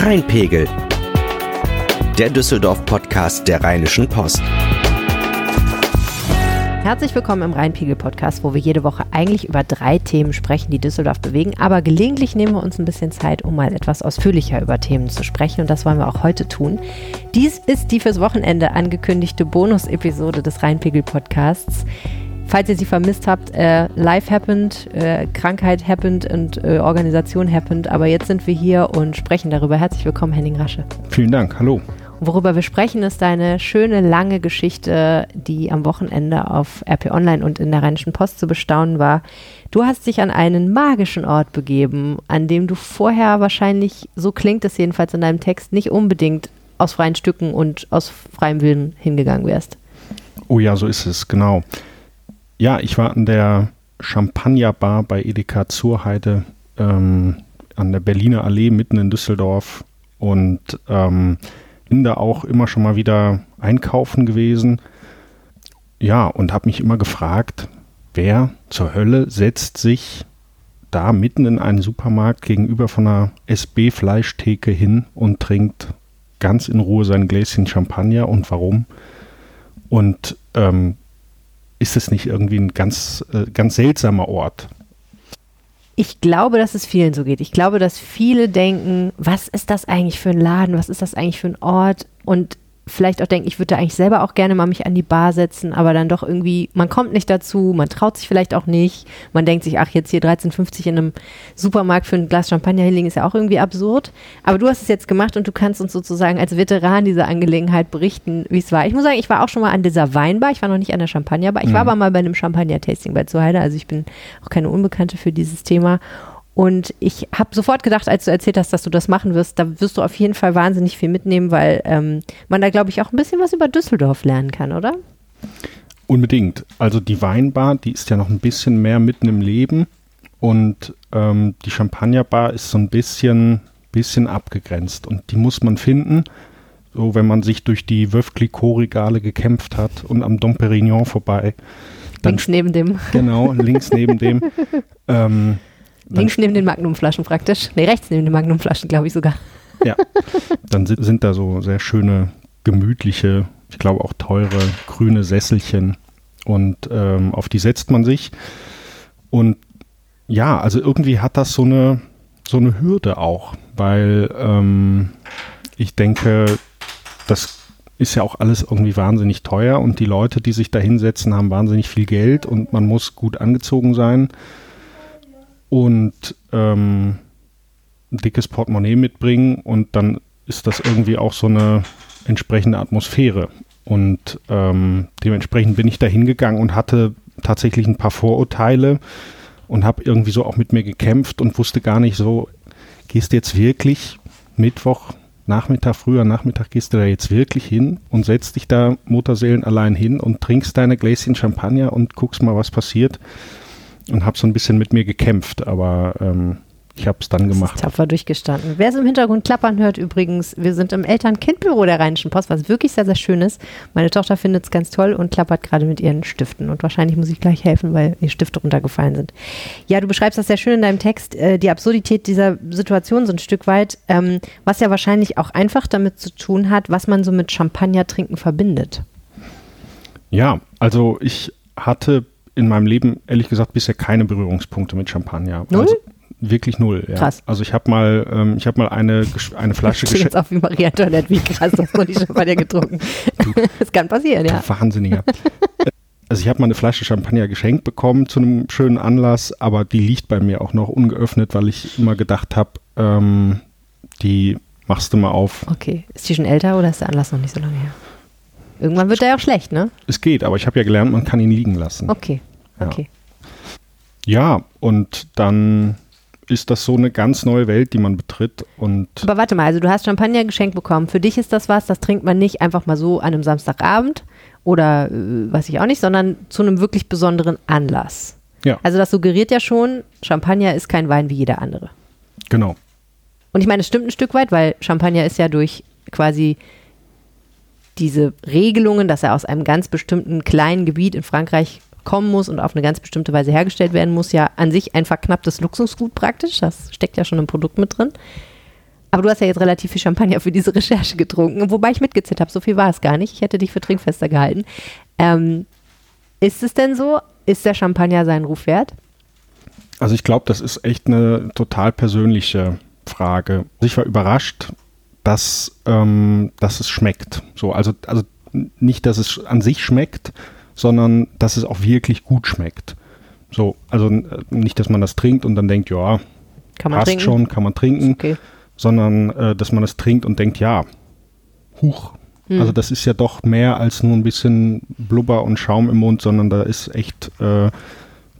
Rheinpegel. Der Düsseldorf-Podcast der Rheinischen Post. Herzlich willkommen im Rheinpegel-Podcast, wo wir jede Woche eigentlich über drei Themen sprechen, die Düsseldorf bewegen. Aber gelegentlich nehmen wir uns ein bisschen Zeit, um mal etwas ausführlicher über Themen zu sprechen. Und das wollen wir auch heute tun. Dies ist die fürs Wochenende angekündigte Bonus-Episode des Rheinpegel-Podcasts. Falls ihr sie vermisst habt, äh, Life happened, äh, Krankheit happened und äh, Organisation happened. Aber jetzt sind wir hier und sprechen darüber. Herzlich willkommen, Henning Rasche. Vielen Dank, hallo. Worüber wir sprechen, ist eine schöne, lange Geschichte, die am Wochenende auf RP Online und in der Rheinischen Post zu bestaunen war. Du hast dich an einen magischen Ort begeben, an dem du vorher wahrscheinlich, so klingt es jedenfalls in deinem Text, nicht unbedingt aus freien Stücken und aus freiem Willen hingegangen wärst. Oh ja, so ist es, genau. Ja, ich war an der Champagnerbar bei Edeka Zurheide ähm, an der Berliner Allee mitten in Düsseldorf und ähm, bin da auch immer schon mal wieder einkaufen gewesen. Ja, und habe mich immer gefragt, wer zur Hölle setzt sich da mitten in einen Supermarkt gegenüber von einer SB-Fleischtheke hin und trinkt ganz in Ruhe sein Gläschen Champagner und warum? Und ähm, ist es nicht irgendwie ein ganz, äh, ganz seltsamer Ort. Ich glaube, dass es vielen so geht. Ich glaube, dass viele denken, was ist das eigentlich für ein Laden? Was ist das eigentlich für ein Ort? Und vielleicht auch denken, ich würde eigentlich selber auch gerne mal mich an die Bar setzen, aber dann doch irgendwie, man kommt nicht dazu, man traut sich vielleicht auch nicht. Man denkt sich, ach, jetzt hier 13,50 in einem Supermarkt für ein Glas Champagner hinlegen, ist ja auch irgendwie absurd. Aber du hast es jetzt gemacht und du kannst uns sozusagen als Veteran dieser Angelegenheit berichten, wie es war. Ich muss sagen, ich war auch schon mal an dieser Weinbar, ich war noch nicht an der Champagnerbar, ich mhm. war aber mal bei einem Champagner-Tasting bei Zuheide, also ich bin auch keine Unbekannte für dieses Thema. Und ich habe sofort gedacht, als du erzählt hast, dass du das machen wirst, da wirst du auf jeden Fall wahnsinnig viel mitnehmen, weil ähm, man da, glaube ich, auch ein bisschen was über Düsseldorf lernen kann, oder? Unbedingt. Also die Weinbar, die ist ja noch ein bisschen mehr mitten im Leben und ähm, die Champagnerbar ist so ein bisschen, bisschen abgegrenzt und die muss man finden. So, wenn man sich durch die Veuve Clicquot-Regale gekämpft hat und am Dom Perignon vorbei. links neben dem. Genau, links neben dem. Ähm, Links neben den Magnumflaschen praktisch. Nee, rechts neben den Magnumflaschen, glaube ich sogar. Ja. Dann sind, sind da so sehr schöne, gemütliche, ich glaube auch teure, grüne Sesselchen. Und ähm, auf die setzt man sich. Und ja, also irgendwie hat das so eine, so eine Hürde auch, weil ähm, ich denke, das ist ja auch alles irgendwie wahnsinnig teuer und die Leute, die sich da hinsetzen, haben wahnsinnig viel Geld und man muss gut angezogen sein und ähm, ein dickes Portemonnaie mitbringen und dann ist das irgendwie auch so eine entsprechende Atmosphäre. Und ähm, dementsprechend bin ich da hingegangen und hatte tatsächlich ein paar Vorurteile und habe irgendwie so auch mit mir gekämpft und wusste gar nicht so, gehst du jetzt wirklich Mittwoch, Nachmittag, früher Nachmittag, gehst du da jetzt wirklich hin und setzt dich da Mutterseelen allein hin und trinkst deine Gläschen Champagner und guckst mal, was passiert und habe so ein bisschen mit mir gekämpft, aber ähm, ich habe es dann gemacht. tapfer durchgestanden. Wer es im Hintergrund klappern hört übrigens, wir sind im Eltern-Kind-Büro der Rheinischen Post, was wirklich sehr, sehr schön ist. Meine Tochter findet es ganz toll und klappert gerade mit ihren Stiften. Und wahrscheinlich muss ich gleich helfen, weil die Stifte runtergefallen sind. Ja, du beschreibst das sehr schön in deinem Text, äh, die Absurdität dieser Situation so ein Stück weit, ähm, was ja wahrscheinlich auch einfach damit zu tun hat, was man so mit Champagner trinken verbindet. Ja, also ich hatte in meinem Leben ehrlich gesagt bisher keine Berührungspunkte mit Champagner. Null? Also, wirklich null. Ja. Krass. Also ich habe mal, ähm, ich habe mal eine eine Flasche geschenkt. jetzt auf wie Maria Antoinette, wie krass, dass man die Champagner getrunken. das kann passieren, ja. Wahnsinniger. Also ich habe mal eine Flasche Champagner geschenkt bekommen zu einem schönen Anlass, aber die liegt bei mir auch noch ungeöffnet, weil ich immer gedacht habe, ähm, die machst du mal auf. Okay. Ist die schon älter oder ist der Anlass noch nicht so lange her? Irgendwann wird er ja auch schlecht, ne? Es geht, aber ich habe ja gelernt, man kann ihn liegen lassen. Okay. Okay. Ja, und dann ist das so eine ganz neue Welt, die man betritt. Und Aber warte mal, also du hast Champagner geschenkt bekommen. Für dich ist das was, das trinkt man nicht einfach mal so an einem Samstagabend oder äh, weiß ich auch nicht, sondern zu einem wirklich besonderen Anlass. Ja. Also das suggeriert ja schon, Champagner ist kein Wein wie jeder andere. Genau. Und ich meine, es stimmt ein Stück weit, weil Champagner ist ja durch quasi diese Regelungen, dass er aus einem ganz bestimmten kleinen Gebiet in Frankreich kommen muss und auf eine ganz bestimmte Weise hergestellt werden muss, ja an sich ein verknapptes Luxusgut praktisch. Das steckt ja schon im Produkt mit drin. Aber du hast ja jetzt relativ viel Champagner für diese Recherche getrunken, wobei ich mitgezählt habe. So viel war es gar nicht. Ich hätte dich für trinkfester gehalten. Ähm, ist es denn so? Ist der Champagner seinen Ruf wert? Also ich glaube, das ist echt eine total persönliche Frage. Ich war überrascht, dass, ähm, dass es schmeckt. So, also, also nicht, dass es an sich schmeckt, sondern dass es auch wirklich gut schmeckt. So, also nicht, dass man das trinkt und dann denkt, ja, kann man passt trinken? schon, kann man trinken, Okay. sondern äh, dass man es trinkt und denkt, ja, huch. Hm. Also das ist ja doch mehr als nur ein bisschen Blubber und Schaum im Mund, sondern da ist echt äh,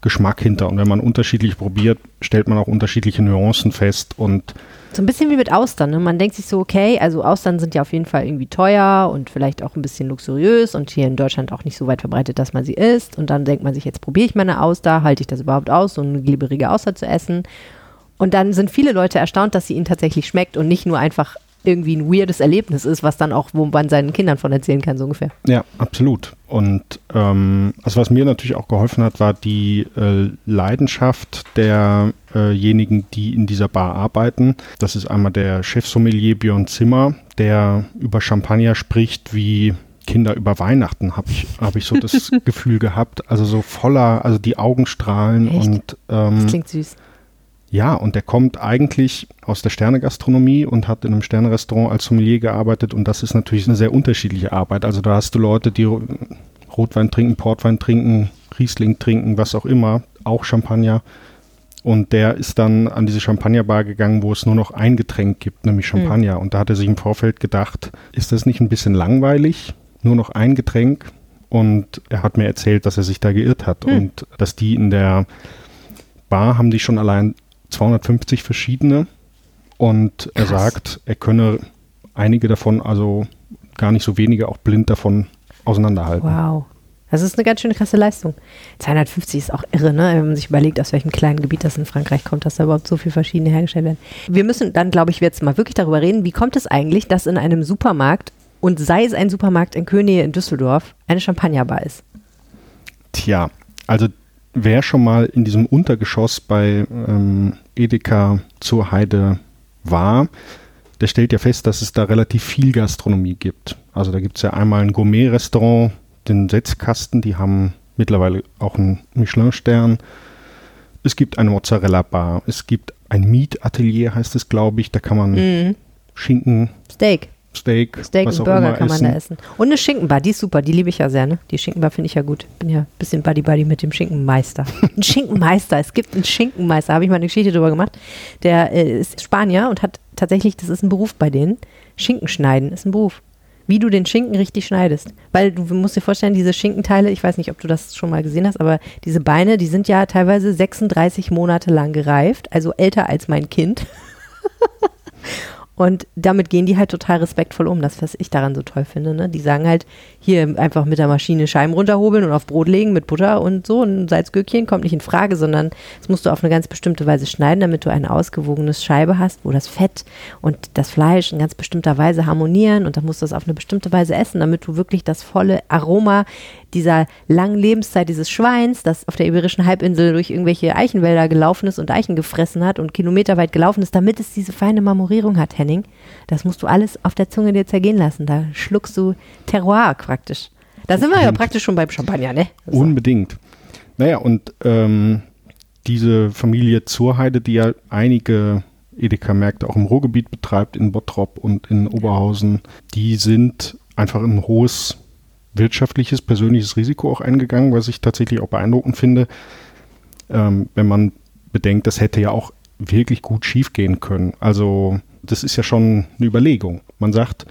Geschmack hinter. Und wenn man unterschiedlich probiert, stellt man auch unterschiedliche Nuancen fest und So ein bisschen wie mit Austern. Ne? Man denkt sich so, okay, also Austern sind ja auf jeden Fall irgendwie teuer und vielleicht auch ein bisschen luxuriös und hier in Deutschland auch nicht so weit verbreitet, dass man sie isst. Und dann denkt man sich, jetzt probiere ich meine Auster, halte ich das überhaupt aus, so eine glibberige Auster zu essen. Und dann sind viele Leute erstaunt, dass sie ihnen tatsächlich schmeckt und nicht nur einfach irgendwie ein weirdes Erlebnis ist, was dann auch, wo man seinen Kindern von erzählen kann, so ungefähr. Ja, absolut. Und ähm, also was mir natürlich auch geholfen hat, war die äh, Leidenschaft derjenigen, die in dieser Bar arbeiten. Das ist einmal der Chefsommelier Björn Zimmer, der über Champagner spricht wie Kinder über Weihnachten, habe ich, hab ich so das Gefühl gehabt. Also so voller, also die Augen strahlen Echt? und Das ähm, klingt süß. Ja, und der kommt eigentlich aus der Sternegastronomie und hat in einem Sternerestaurant als Sommelier gearbeitet und das ist natürlich eine sehr unterschiedliche Arbeit. Also da hast du Leute, die Rotwein trinken, Portwein trinken, Riesling trinken, was auch immer, auch Champagner. Und der ist dann an diese Champagnerbar gegangen, wo es nur noch ein Getränk gibt, nämlich Champagner. Und da hat er sich im Vorfeld gedacht, ist das nicht ein bisschen langweilig? Nur noch ein Getränk? Und er hat mir erzählt, dass er sich da geirrt hat Hm. und dass die in der Bar haben die schon allein 250 verschiedene. Und er Krass. sagt, er könne einige davon, also gar nicht so wenige, auch blind davon auseinanderhalten. Wow. Das ist eine ganz schöne krasse Leistung. 250 ist auch irre, ne? wenn man sich überlegt, aus welchem kleinen Gebiet das in Frankreich kommt, dass da überhaupt so viele verschiedene hergestellt werden. Wir müssen dann, glaube ich, jetzt mal wirklich darüber reden, wie kommt es eigentlich, dass in einem Supermarkt, und sei es ein Supermarkt in Königsee in Düsseldorf, eine Champagnerbar ist? Tja, also wer schon mal in diesem Untergeschoss bei ähm, Edeka zur Heide war, der stellt ja fest, dass es da relativ viel Gastronomie gibt. Also da gibt es ja einmal ein Gourmet-Restaurant, den Setzkasten, die haben mittlerweile auch einen Michelin-Stern. Es gibt eine Mozzarella-Bar, es gibt ein Meat-Atelier, heißt es, glaube ich. Da kann man Mhm. Schinken, Steak. Steak, Steak was und Burger kann man essen. da essen. Und eine Schinkenbar, die ist super, die liebe ich ja sehr, ne? Die Schinkenbar finde ich ja gut. Bin ja ein bisschen Buddy-Buddy mit dem Schinkenmeister. Ein Schinkenmeister, es gibt einen Schinkenmeister, habe ich mal eine Geschichte drüber gemacht. Der äh, ist Spanier und hat tatsächlich, das ist ein Beruf bei denen. Schinken schneiden ist ein Beruf. Wie du den Schinken richtig schneidest. Weil du musst dir vorstellen, diese Schinkenteile, ich weiß nicht, ob du das schon mal gesehen hast, aber diese Beine, die sind ja teilweise 36 Monate lang gereift, also älter als mein Kind. Und damit gehen die halt total respektvoll um. Das, was ich daran so toll finde. Ne? Die sagen halt, hier einfach mit der Maschine Scheiben runterhobeln und auf Brot legen mit Butter und so. Ein Salzgürkchen kommt nicht in Frage, sondern das musst du auf eine ganz bestimmte Weise schneiden, damit du ein ausgewogenes Scheibe hast, wo das Fett und das Fleisch in ganz bestimmter Weise harmonieren. Und dann musst du das auf eine bestimmte Weise essen, damit du wirklich das volle Aroma dieser langen Lebenszeit dieses Schweins, das auf der Iberischen Halbinsel durch irgendwelche Eichenwälder gelaufen ist und Eichen gefressen hat und kilometerweit gelaufen ist, damit es diese feine Marmorierung hat, Henning. Das musst du alles auf der Zunge dir zergehen lassen. Da schluckst du Terroir praktisch. Da sind wir ja praktisch schon beim Champagner, ne? So. Unbedingt. Naja, und ähm, diese Familie Zurheide, die ja einige Edeka-Märkte auch im Ruhrgebiet betreibt, in Bottrop und in Oberhausen, die sind einfach ein hohes wirtschaftliches, persönliches Risiko auch eingegangen, was ich tatsächlich auch beeindruckend finde, ähm, wenn man bedenkt, das hätte ja auch wirklich gut schiefgehen können. Also das ist ja schon eine Überlegung. Man sagt,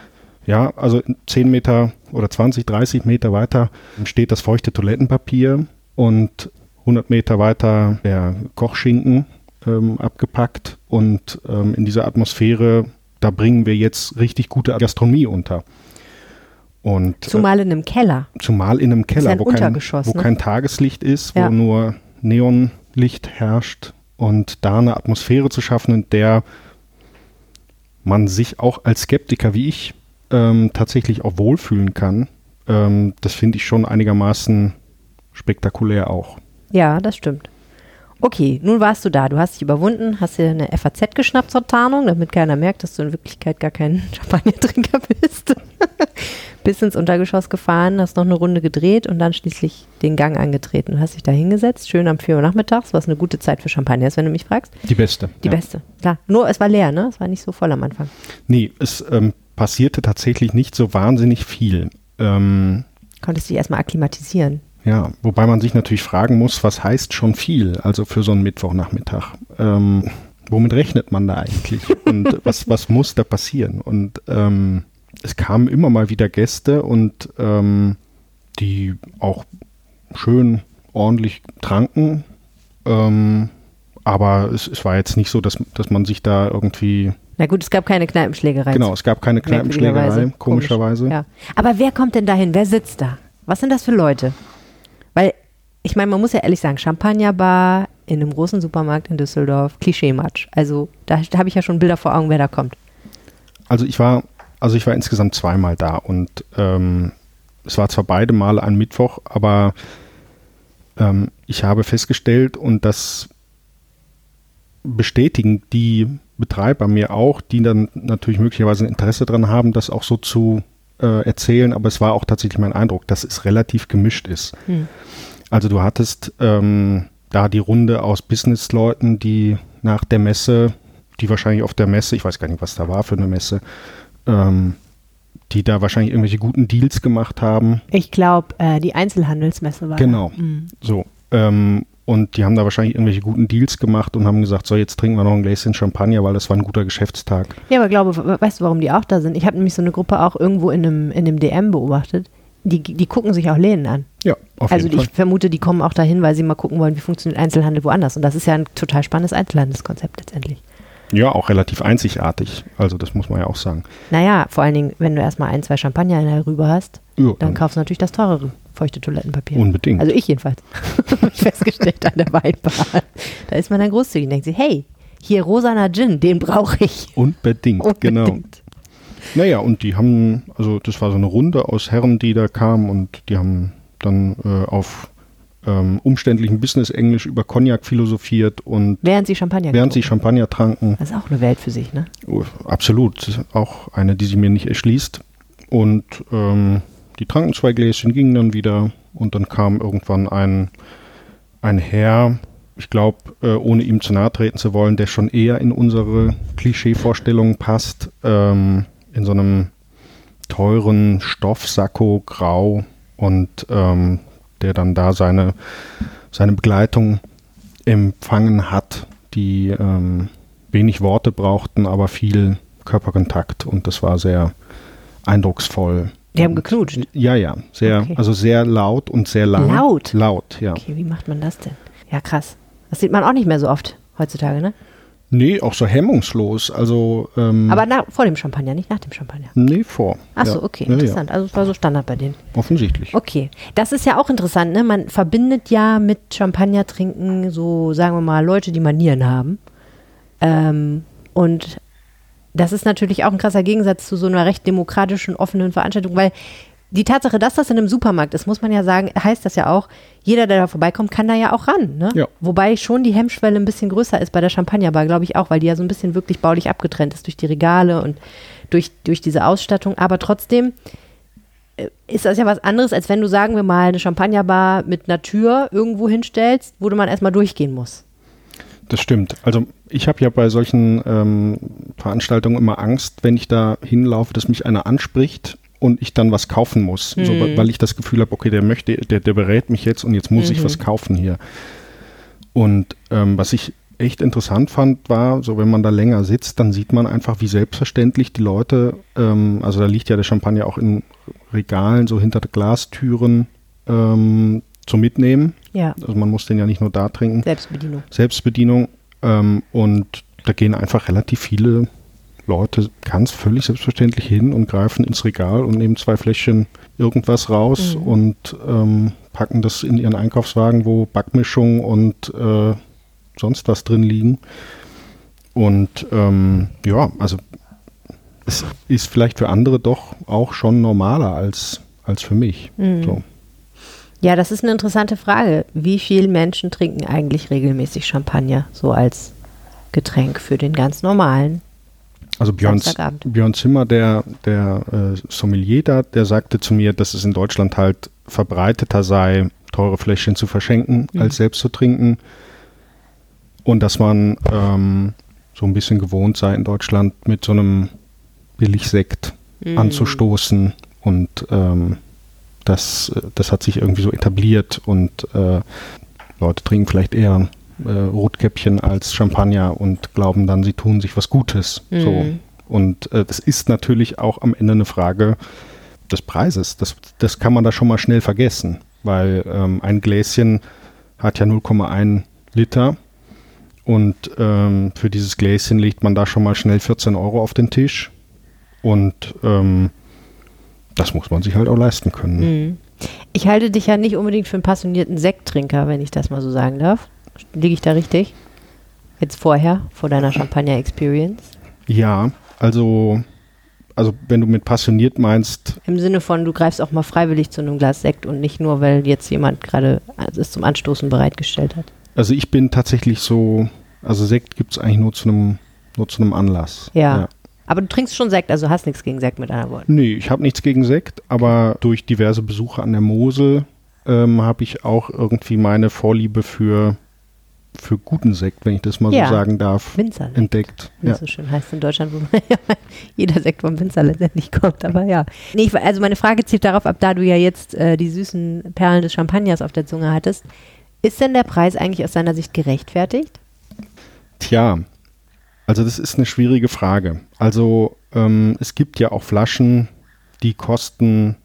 ja, also 10 Meter oder 20, 30 Meter weiter steht das feuchte Toilettenpapier und 100 Meter weiter der Kochschinken ähm, abgepackt und ähm, in dieser Atmosphäre, da bringen wir jetzt richtig gute Gastronomie unter. Und äh, Zumal in einem Keller. zumal in einem Keller, ein wo, kein, wo ne? kein Tageslicht ist, Ja. wo nur Neonlicht herrscht und da eine Atmosphäre zu schaffen, in der man sich auch als Skeptiker wie ich ähm, tatsächlich auch wohlfühlen kann, ähm, das finde ich schon einigermaßen spektakulär auch. Ja, das stimmt. Okay, nun warst du da. Du hast dich überwunden, hast dir eine FAZ geschnappt zur Tarnung, damit keiner merkt, dass du in Wirklichkeit gar kein Champagnertrinker bist. Bis ins Untergeschoss gefahren, hast noch eine Runde gedreht und dann schließlich den Gang angetreten. Du hast dich da hingesetzt, schön am 4 Uhr nachmittags, was eine gute Zeit für Champagner ist, wenn du mich fragst. Die beste. Die ja. beste, klar. Nur es war leer, ne? Es war nicht so voll am Anfang. Nee, es ähm, passierte tatsächlich nicht so wahnsinnig viel. Ähm, Konntest dich erstmal akklimatisieren. Ja, wobei man sich natürlich fragen muss, was heißt schon viel, also für so einen Mittwochnachmittag. Ähm, womit rechnet man da eigentlich? Und was, was muss da passieren? Und ähm, es kamen immer mal wieder Gäste und ähm, die auch schön ordentlich tranken. Ähm, aber es, es war jetzt nicht so, dass, dass man sich da irgendwie Na gut, es gab keine Kneipenschlägerei. Genau, es gab keine Kneipenschlägerei, komischerweise. Komisch, Ja. Aber wer kommt denn dahin? Wer sitzt da? Was sind das für Leute? Weil, ich meine, man muss ja ehrlich sagen, Champagnerbar in einem großen Supermarkt in Düsseldorf, Klischee-Matsch. Also da, da habe ich ja schon Bilder vor Augen, wer da kommt. Also ich war, also ich war insgesamt zweimal da und ähm, es war zwar beide Male ein Mittwoch, aber ähm, ich habe festgestellt und das bestätigen die Betreiber mir auch, die dann natürlich möglicherweise ein Interesse daran haben, das auch so zu äh, erzählen, aber es war auch tatsächlich mein Eindruck, dass es relativ gemischt ist. Hm. Also du hattest ähm, da die Runde aus Businessleuten, die nach der Messe, die wahrscheinlich auf der Messe, ich weiß gar nicht, was da war für eine Messe, ähm, die da wahrscheinlich irgendwelche guten Deals gemacht haben. Ich glaube, äh, die Einzelhandelsmesse war. Genau. Mhm. So. Ähm, und die haben da wahrscheinlich irgendwelche guten Deals gemacht und haben gesagt, so jetzt trinken wir noch ein Gläschen Champagner, weil das war ein guter Geschäftstag. Ja, aber glaube, we- weißt du, warum die auch da sind? Ich habe nämlich so eine Gruppe auch irgendwo in einem, in einem DM beobachtet. Die, die gucken sich auch Läden an. Ja, auf also jeden ich Fall. vermute, die kommen auch dahin, weil sie mal gucken wollen, wie funktioniert Einzelhandel woanders. Und das ist ja ein total spannendes Einzelhandelskonzept letztendlich. Ja, auch relativ einzigartig. Also das muss man ja auch sagen. Naja, vor allen Dingen, wenn du erstmal ein, zwei Champagner in der Rübe hast, Ja, dann kaufst du natürlich das teurere feuchte Toilettenpapier. Unbedingt. Also ich jedenfalls. Ich festgestellt an der Weinbar. Da ist man dann großzügig und denkt sich, hey, hier rosaner Gin, den brauche ich. Unbedingt, genau. Unbedingt. Naja, und die haben, also das war so eine Runde aus Herren, die da kamen und die haben dann äh, auf ähm, umständlichem Business-Englisch über Cognac philosophiert und Während sie Champagner während sie Champagner tranken. Das ist auch eine Welt für sich, ne? oh, absolut, auch eine, die sich mir nicht erschließt. Und ähm, die tranken zwei Gläschen, gingen dann wieder und dann kam irgendwann ein, ein Herr, ich glaube, äh, ohne ihm zu nahe treten zu wollen, der schon eher in unsere Klischeevorstellungen passt, ähm, in so einem teuren Stoffsacko grau und ähm, der dann da seine, seine Begleitung empfangen hat, die ähm, wenig Worte brauchten, aber viel Körperkontakt und das war sehr eindrucksvoll. Die haben geknutscht. Ja, ja, sehr, Okay. also sehr laut und sehr lang. Laut? Laut, ja. Okay, wie macht man das denn? Ja, krass. Das sieht man auch nicht mehr so oft heutzutage, ne? Nee, auch so hemmungslos. Also, ähm, Aber nach, vor dem Champagner, nicht nach dem Champagner. nee, vor. Ach so, ja. okay, Ja, ja, interessant. Also es war so Standard bei denen. offensichtlich. Okay, das ist ja auch interessant, ne? Man verbindet ja mit Champagner trinken so, sagen wir mal, Leute, die Manieren haben. Ähm, und das ist natürlich auch ein krasser Gegensatz zu so einer recht demokratischen, offenen Veranstaltung, weil die Tatsache, dass das in einem Supermarkt ist, muss man ja sagen, heißt das ja auch, jeder, der da vorbeikommt, kann da ja auch ran. Ne? Ja. Wobei schon die Hemmschwelle ein bisschen größer ist bei der Champagnerbar, glaube ich auch, weil die ja so ein bisschen wirklich baulich abgetrennt ist durch die Regale und durch, durch diese Ausstattung. Aber trotzdem äh, ist das ja was anderes, als wenn du, sagen wir mal, eine Champagnerbar mit einer Tür irgendwo hinstellst, wo man erstmal durchgehen muss. Das stimmt. Also ich habe ja bei solchen ähm, Veranstaltungen immer Angst, wenn ich da hinlaufe, dass mich einer anspricht und ich dann was kaufen muss. So, Mhm. weil ich das Gefühl habe, okay, der möchte, der, der berät mich jetzt und jetzt muss ich Mhm. was kaufen hier. Und ähm, was ich echt interessant fand, war, so wenn man da länger sitzt, dann sieht man einfach, wie selbstverständlich die Leute, ähm, also da liegt ja der Champagner auch in Regalen, so hinter Glastüren ähm, zum Mitnehmen. Ja, Also man muss den ja nicht nur da trinken. Selbstbedienung. Selbstbedienung ähm, und da gehen einfach relativ viele Leute ganz völlig selbstverständlich hin und greifen ins Regal und nehmen zwei Fläschchen irgendwas raus Mhm. und ähm, packen das in ihren Einkaufswagen, wo Backmischung und äh, sonst was drin liegen. Und ähm, ja, also es ist vielleicht für andere doch auch schon normaler als, als für mich. Mhm. So. Ja, das ist eine interessante Frage. Wie viele Menschen trinken eigentlich regelmäßig Champagner, so als Getränk für den ganz normalen? Also Björn. Björn Zimmer, der, der äh, Sommelier da, der sagte zu mir, dass es in Deutschland halt verbreiteter sei, teure Fläschchen zu verschenken, Mhm. als selbst zu trinken. Und dass man ähm, so ein bisschen gewohnt sei, in Deutschland mit so einem Billigsekt Mhm. anzustoßen. Und ähm, das, das hat sich irgendwie so etabliert und äh, Leute trinken vielleicht eher äh, Rotkäppchen als Champagner und glauben dann, sie tun sich was Gutes. So. Mhm. Und äh, das ist natürlich auch am Ende eine Frage des Preises. Das, das kann man da schon mal schnell vergessen, weil ähm, ein Gläschen hat ja 0,1 Liter und ähm, für dieses Gläschen legt man da schon mal schnell 14 Euro auf den Tisch und ähm, das muss man sich halt auch leisten können. Mhm. Ich halte dich ja nicht unbedingt für einen passionierten Sekttrinker, wenn ich das mal so sagen darf. Liege ich da richtig? Jetzt vorher, vor deiner Champagner-Experience? Ja, also, also wenn du mit passioniert meinst, Im Sinne von, du greifst auch mal freiwillig zu einem Glas Sekt und nicht nur, weil jetzt jemand gerade es zum Anstoßen bereitgestellt hat. also ich bin tatsächlich so, also Sekt gibt es eigentlich nur zu einem nur zu einem Anlass. Ja. Aber du trinkst schon Sekt, also hast nichts gegen Sekt mit anderen Worten. Nee, ich habe nichts gegen Sekt, aber durch diverse Besuche an der Mosel ähm, habe ich auch irgendwie meine Vorliebe für, für guten Sekt, wenn ich das mal Ja. so sagen darf, Winzerlekt. entdeckt. Wie Ja. so schön heißt in Deutschland, wo jeder Sekt vom Winzer letztendlich kommt, aber ja. Nee, ich, also meine Frage zielt darauf ab, da du ja jetzt äh, die süßen Perlen des Champagners auf der Zunge hattest, ist denn der Preis eigentlich aus deiner Sicht gerechtfertigt? Tja, also das ist eine schwierige Frage. Also ähm, es gibt ja auch Flaschen, die kosten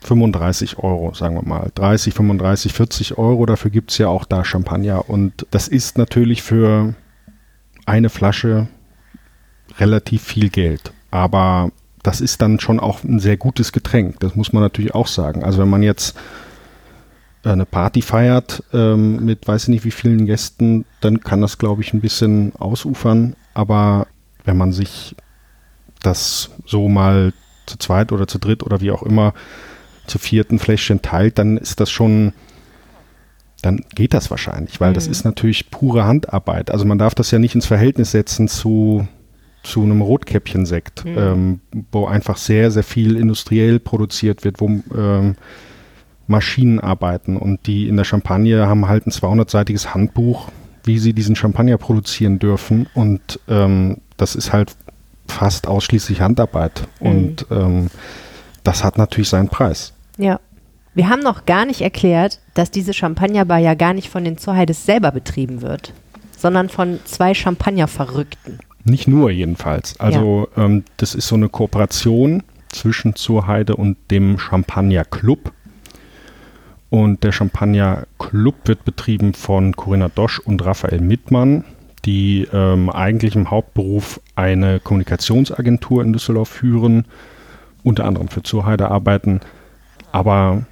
35 Euro, sagen wir mal. 30, 35, 40 Euro. Dafür gibt es ja auch da Champagner. Und das ist natürlich für eine Flasche relativ viel Geld. Aber das ist dann schon auch ein sehr gutes Getränk. Das muss man natürlich auch sagen. Also wenn man jetzt äh, eine Party feiert ähm, mit weiß ich nicht wie vielen Gästen, dann kann das, glaube ich, ein bisschen ausufern. Aber wenn man sich das so mal zu zweit oder zu dritt oder wie auch immer zu vierten Fläschchen teilt, dann ist das schon, dann geht das wahrscheinlich, weil das Mhm. ist natürlich pure Handarbeit. Also man darf das ja nicht ins Verhältnis setzen zu, zu einem Rotkäppchensekt, Mhm. ähm, wo einfach sehr, sehr viel industriell produziert wird, wo ähm, Maschinen arbeiten und die in der Champagne haben halt ein 200-seitiges Handbuch, wie sie diesen Champagner produzieren dürfen und ähm, das ist halt fast ausschließlich Handarbeit Mhm. und ähm, das hat natürlich seinen Preis. Ja. Wir haben noch gar nicht erklärt, dass diese Champagnerbar ja gar nicht von den Zurheides selber betrieben wird, sondern von zwei Champagner-Verrückten. Nicht nur jedenfalls. Also ähm, das ist so eine Kooperation zwischen Zurheide und dem Champagner Club. Und der Champagner Club wird betrieben von Corinna Dosch und Raphael Mittmann, die ähm, eigentlich im Hauptberuf eine Kommunikationsagentur in Düsseldorf führen, unter anderem für Zurheide arbeiten, aber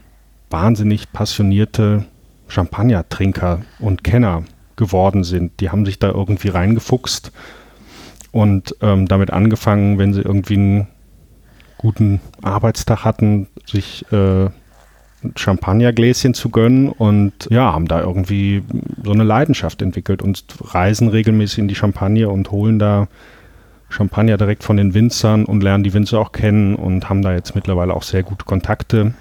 wahnsinnig passionierte Champagnertrinker und Kenner geworden sind. Die haben sich da irgendwie reingefuchst und ähm, damit angefangen, wenn sie irgendwie einen guten Arbeitstag hatten, sich äh, Champagnergläschen zu gönnen und ja, haben da irgendwie so eine Leidenschaft entwickelt und reisen regelmäßig in die Champagne und holen da Champagner direkt von den Winzern und lernen die Winzer auch kennen und haben da jetzt mittlerweile auch sehr gute Kontakte.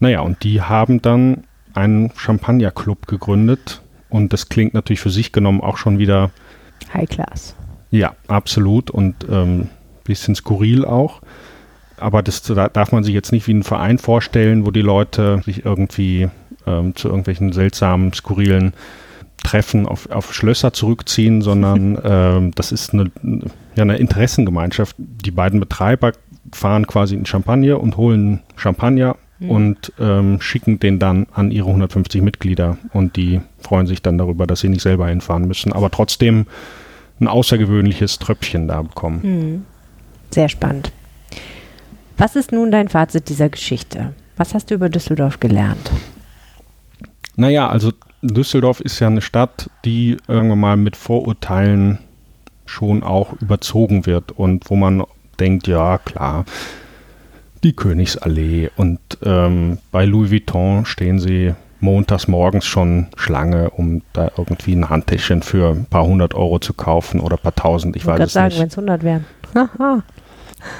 Naja, und die haben dann einen Champagnerclub gegründet und das klingt natürlich für sich genommen auch schon wieder High Class. ja, absolut und ähm, bisschen skurril auch. Aber das da darf man sich jetzt nicht wie einen Verein vorstellen, wo die Leute sich irgendwie ähm, zu irgendwelchen seltsamen, skurrilen Treffen auf, auf Schlösser zurückziehen, sondern ähm, das ist eine, ja, eine Interessengemeinschaft. Die beiden Betreiber fahren quasi in Champagner und holen Champagner und ähm, schicken den dann an ihre 150 Mitglieder und die freuen sich dann darüber, dass sie nicht selber hinfahren müssen, aber trotzdem ein außergewöhnliches Tröpfchen da bekommen. Hm. Sehr spannend. Was ist nun dein Fazit dieser Geschichte? Was hast du über Düsseldorf gelernt? Naja, also Düsseldorf ist ja eine Stadt, die irgendwann mal mit Vorurteilen schon auch überzogen wird und wo man denkt, ja klar, die Königsallee und ähm, bei Louis Vuitton stehen sie montags morgens schon Schlange, um da irgendwie ein Handtäschchen für ein paar hundert Euro zu kaufen oder ein paar tausend, ich, ich weiß es sagen, nicht. wenn es 100 wären.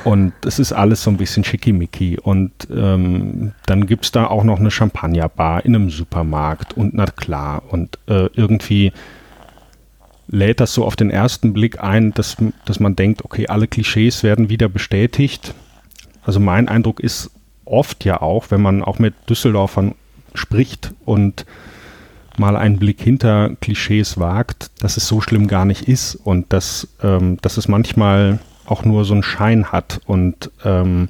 und es ist alles so ein bisschen schickimicki. Und ähm, dann gibt es da auch noch eine Champagnerbar in einem Supermarkt und na klar. Und äh, irgendwie lädt das so auf den ersten Blick ein, dass, dass man denkt, okay, alle Klischees werden wieder bestätigt. Also mein Eindruck ist oft ja auch, wenn man auch mit Düsseldorfern spricht und mal einen Blick hinter Klischees wagt, dass es so schlimm gar nicht ist und dass, ähm, dass es manchmal auch nur so einen Schein hat und ähm,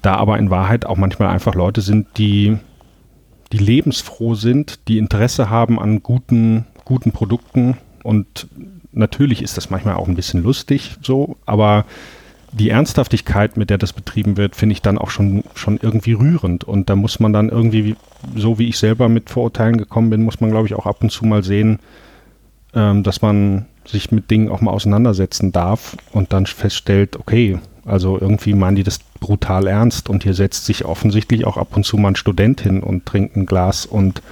da aber in Wahrheit auch manchmal einfach Leute sind, die, die lebensfroh sind, die Interesse haben an guten, guten Produkten und natürlich ist das manchmal auch ein bisschen lustig so, aber die Ernsthaftigkeit, mit der das betrieben wird, finde ich dann auch schon, schon irgendwie rührend. Und da muss man dann irgendwie, so wie ich selber mit Vorurteilen gekommen bin, muss man, glaube ich, auch ab und zu mal sehen, ähm, dass man sich mit Dingen auch mal auseinandersetzen darf und dann feststellt, okay, also irgendwie meinen die das brutal ernst und hier setzt sich offensichtlich auch ab und zu mal ein Student hin und trinkt ein Glas und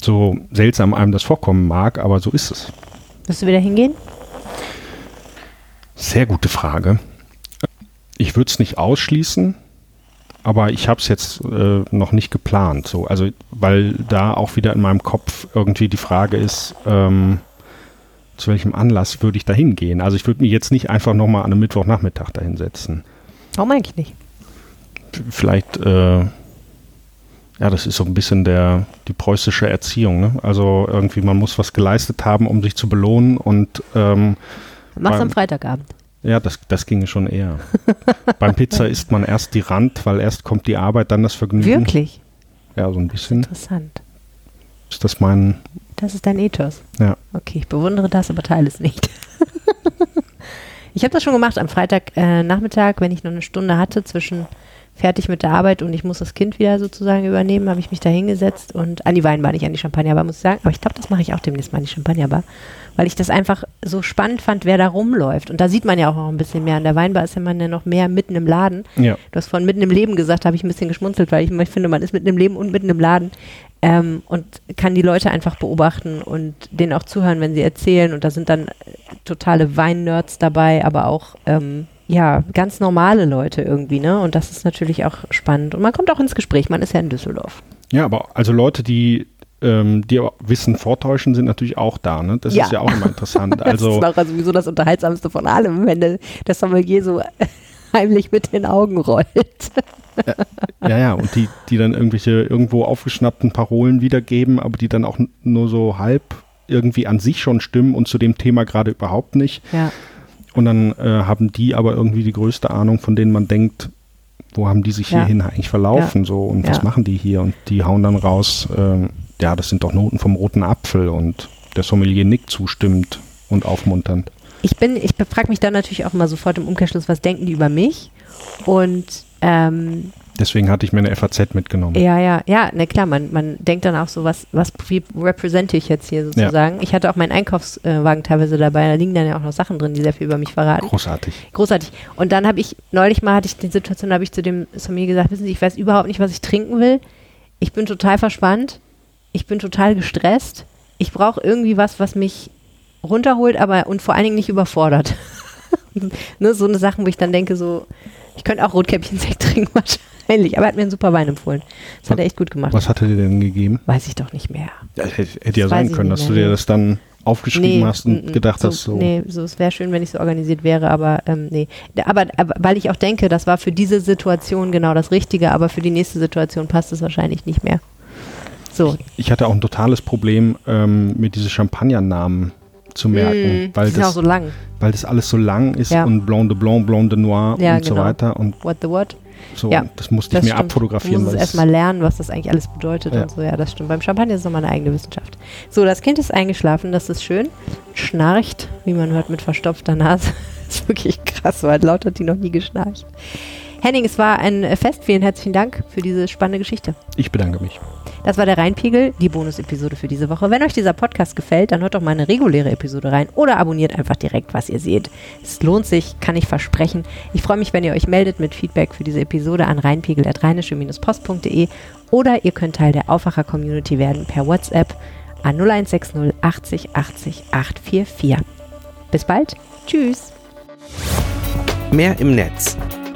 so seltsam einem das vorkommen mag, aber so ist es. Wirst du wieder hingehen? Sehr gute Frage. Ich würde es nicht ausschließen, aber ich habe es jetzt äh, noch nicht geplant. So, also weil da auch wieder in meinem Kopf irgendwie die Frage ist, ähm, zu welchem Anlass würde ich da hingehen? Also ich würde mich jetzt nicht einfach nochmal an einem Mittwochnachmittag da hinsetzen. Warum eigentlich nicht? Vielleicht, äh, ja, das ist so ein bisschen der, die preußische Erziehung. Ne? Also irgendwie, man muss was geleistet haben, um sich zu belohnen und ähm, Mach's am Freitagabend. Ja, das, das ginge schon eher. Beim Pizza isst man erst die Rand, weil erst kommt die Arbeit, dann das Vergnügen. Wirklich? Ja, so ein bisschen. Interessant. Ist das mein. Das ist dein Ethos. Ja. Okay, ich bewundere das, aber teile es nicht. ich habe das schon gemacht am Freitagnachmittag, äh, wenn ich noch eine Stunde hatte zwischen fertig mit der Arbeit und ich muss das Kind wieder sozusagen übernehmen, habe ich mich da hingesetzt und an die Weinbar, nicht an die Champagnerbar, muss ich sagen. Aber ich glaube, das mache ich auch demnächst mal an die Champagnerbar, weil ich das einfach so spannend fand, wer da rumläuft. Und da sieht man ja auch noch ein bisschen mehr. An der Weinbar ist ja man ja noch mehr mitten im Laden. Ja. Du hast von mitten im Leben gesagt, habe ich ein bisschen geschmunzelt, weil ich, ich finde, man ist mitten im Leben und mitten im Laden. Ähm, und kann die Leute einfach beobachten und denen auch zuhören, wenn sie erzählen. Und da sind dann totale Wein-Nerds dabei, aber auch ähm, ja, ganz normale Leute irgendwie, ne? Und das ist natürlich auch spannend. Und man kommt auch ins Gespräch, man ist ja in Düsseldorf. Ja, aber also Leute, die ähm, die Wissen vortäuschen, sind natürlich auch da. Ne? Das ja. ist ja auch immer interessant. Also, das ist auch sowieso das Unterhaltsamste von allem, wenn der, Sommelier so heimlich mit den Augen rollt. ja, ja, und die, die dann irgendwelche irgendwo aufgeschnappten Parolen wiedergeben, aber die dann auch nur so halb irgendwie an sich schon stimmen und zu dem Thema gerade überhaupt nicht. Ja. Und dann äh, haben die aber irgendwie die größte Ahnung, von denen man denkt, wo haben die sich ja. hierhin eigentlich verlaufen, ja. so und ja. was machen die hier? Und die hauen dann raus, äh, ja, das sind doch Noten vom roten Apfel und der Sommelier nickt zustimmt und aufmunternd. Ich bin, ich frage mich dann natürlich auch immer sofort im Umkehrschluss, was denken die über mich? Und ähm, Deswegen hatte ich mir eine FAZ mitgenommen. Ja, ja, ja, na klar, man, man denkt dann auch so, was, was wie represente ich jetzt hier sozusagen. Ja. Ich hatte auch meinen Einkaufswagen teilweise dabei, da liegen dann ja auch noch Sachen drin, die sehr viel über mich verraten. Großartig. Großartig. Und dann habe ich, neulich mal hatte ich die Situation, habe ich zu dem Sommelier gesagt, wissen Sie, ich weiß überhaupt nicht, was ich trinken will. Ich bin total verspannt. Ich bin total gestresst. Ich brauche irgendwie was, was mich runterholt, aber und vor allen Dingen nicht überfordert. ne, so eine Sachen, wo ich dann denke, so, ich könnte auch Rotkäppchen-Sekt trinken wahrscheinlich. Aber er hat mir einen super Wein empfohlen. Das hat er echt gut gemacht. Was hat er dir denn gegeben? Weiß ich doch nicht mehr. Ja, hätte, hätte ja sein können, dass du dir das dann aufgeschrieben nee, hast und n -n, gedacht so, hast, so. Nee, so, es wäre schön, wenn ich so organisiert wäre, aber ähm, nee. Aber, aber, weil ich auch denke, das war für diese Situation genau das Richtige, aber für die nächste Situation passt es wahrscheinlich nicht mehr. So. Ich, ich hatte auch ein totales Problem ähm, mit diesen Champagnernamen zu merken. Mm, weil das, so lang. Weil das alles so lang ist ja. und Blanc de Blanc, Blanc de Noir ja, und genau. so weiter. Und what the what? So, ja, das musste das ich mir stimmt. abfotografieren. Du musst erstmal lernen, was das eigentlich alles bedeutet ja. und so. Ja, das stimmt. Beim Champagner ist es nochmal eine eigene Wissenschaft. So, das Kind ist eingeschlafen, das ist schön. Schnarcht, wie man hört, mit verstopfter Nase. das ist wirklich krass, weil laut hat die noch nie geschnarcht. Henning, es war ein Fest. Vielen herzlichen Dank für diese spannende Geschichte. Ich bedanke mich. Das war der Rheinpegel, die Bonus-Episode für diese Woche. Wenn euch dieser Podcast gefällt, dann hört doch mal eine reguläre Episode rein oder abonniert einfach direkt, was ihr seht. Es lohnt sich, kann ich versprechen. Ich freue mich, wenn ihr euch meldet mit Feedback für diese Episode an rheinpegel.rheinische-post.de oder ihr könnt Teil der Aufwacher-Community werden per WhatsApp an 0160 80 80 844. Bis bald. Tschüss. Mehr im Netz.